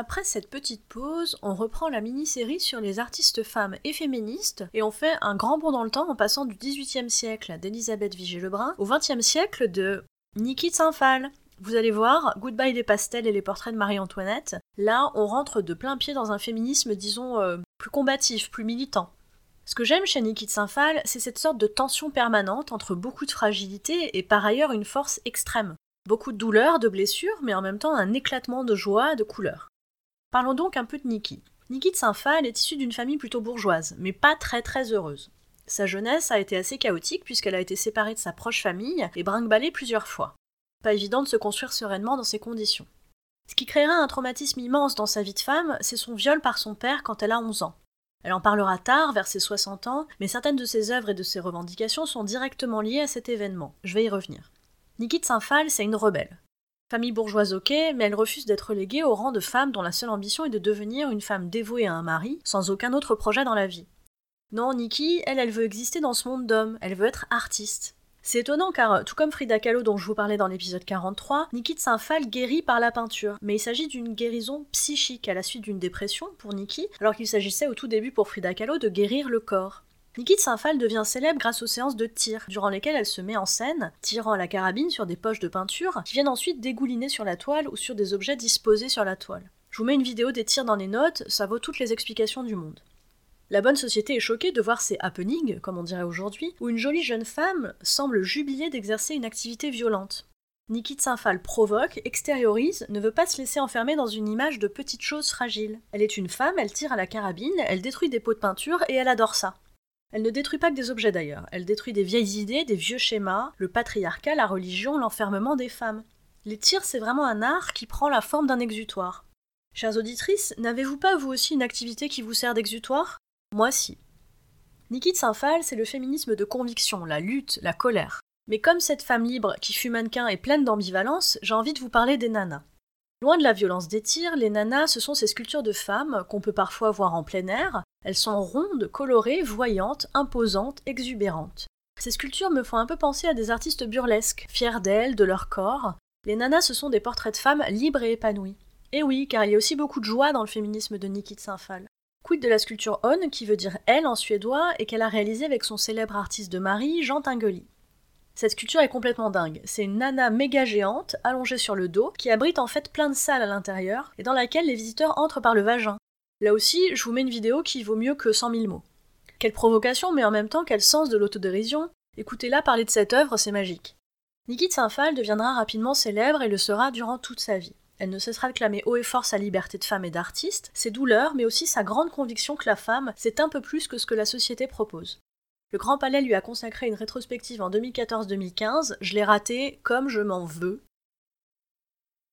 Après cette petite pause, on reprend la mini-série sur les artistes femmes et féministes et on fait un grand bond dans le temps en passant du XVIIIe siècle d'Elisabeth Vigée-Lebrun au XXe siècle de Niki Saint-Phal. Vous allez voir, Goodbye les pastels et les portraits de Marie-Antoinette. Là, on rentre de plein pied dans un féminisme, disons, euh, plus combatif, plus militant. Ce que j'aime chez Niki Saint-Phal, c'est cette sorte de tension permanente entre beaucoup de fragilité et par ailleurs une force extrême. Beaucoup de douleur, de blessures, mais en même temps un éclatement de joie, de couleurs. Parlons donc un peu de Niki. Niki de Saint-Phal est issue d'une famille plutôt bourgeoise, mais pas très très heureuse. Sa jeunesse a été assez chaotique puisqu'elle a été séparée de sa proche famille et brinque plusieurs fois. Pas évident de se construire sereinement dans ces conditions. Ce qui créera un traumatisme immense dans sa vie de femme, c'est son viol par son père quand elle a 11 ans. Elle en parlera tard, vers ses 60 ans, mais certaines de ses œuvres et de ses revendications sont directement liées à cet événement. Je vais y revenir. Niki de Saint-Phal, c'est une rebelle. Famille bourgeoise ok, mais elle refuse d'être reléguée au rang de femme dont la seule ambition est de devenir une femme dévouée à un mari, sans aucun autre projet dans la vie. Non, Nikki, elle, elle veut exister dans ce monde d'hommes, elle veut être artiste. C'est étonnant car, tout comme Frida Kahlo dont je vous parlais dans l'épisode 43, Nikki de Saint-Phal guérit par la peinture, mais il s'agit d'une guérison psychique à la suite d'une dépression pour Nikki, alors qu'il s'agissait au tout début pour Frida Kahlo de guérir le corps. Niki de Saint-Phal devient célèbre grâce aux séances de tir, durant lesquelles elle se met en scène, tirant la carabine sur des poches de peinture, qui viennent ensuite dégouliner sur la toile ou sur des objets disposés sur la toile. Je vous mets une vidéo des tirs dans les notes, ça vaut toutes les explications du monde. La bonne société est choquée de voir ces happenings, comme on dirait aujourd'hui, où une jolie jeune femme semble jubiler d'exercer une activité violente. Niki de Saint-Phal provoque, extériorise, ne veut pas se laisser enfermer dans une image de petite chose fragile. Elle est une femme, elle tire à la carabine, elle détruit des pots de peinture et elle adore ça. Elle ne détruit pas que des objets d'ailleurs, elle détruit des vieilles idées, des vieux schémas, le patriarcat, la religion, l'enfermement des femmes. Les tirs, c'est vraiment un art qui prend la forme d'un exutoire. Chères auditrices, n'avez-vous pas vous aussi une activité qui vous sert d'exutoire? Moi si. Niki de Saint-Phal, c'est le féminisme de conviction, la lutte, la colère. Mais comme cette femme libre qui fut mannequin est pleine d'ambivalence, j'ai envie de vous parler des nanas. Loin de la violence des tirs, les nanas, ce sont ces sculptures de femmes qu'on peut parfois voir en plein air. Elles sont rondes, colorées, voyantes, imposantes, exubérantes. Ces sculptures me font un peu penser à des artistes burlesques, fiers d'elles, de leur corps. Les nanas, ce sont des portraits de femmes libres et épanouies. Et oui, car il y a aussi beaucoup de joie dans le féminisme de Niki de Saint-Phal. Quid de la sculpture On, qui veut dire elle en suédois, et qu'elle a réalisée avec son célèbre artiste de mari, Jean Tinguely. Cette sculpture est complètement dingue. C'est une nana méga géante, allongée sur le dos, qui abrite en fait plein de salles à l'intérieur, et dans laquelle les visiteurs entrent par le vagin. Là aussi, je vous mets une vidéo qui vaut mieux que 100 000 mots. Quelle provocation, mais en même temps quel sens de l'autodérision. Écoutez-la parler de cette œuvre, c'est magique. Niki de Saint-Phal deviendra rapidement célèbre et le sera durant toute sa vie. Elle ne cessera de clamer haut et fort sa liberté de femme et d'artiste, ses douleurs, mais aussi sa grande conviction que la femme, c'est un peu plus que ce que la société propose. Le Grand Palais lui a consacré une rétrospective en 2014-2015, je l'ai raté comme je m'en veux.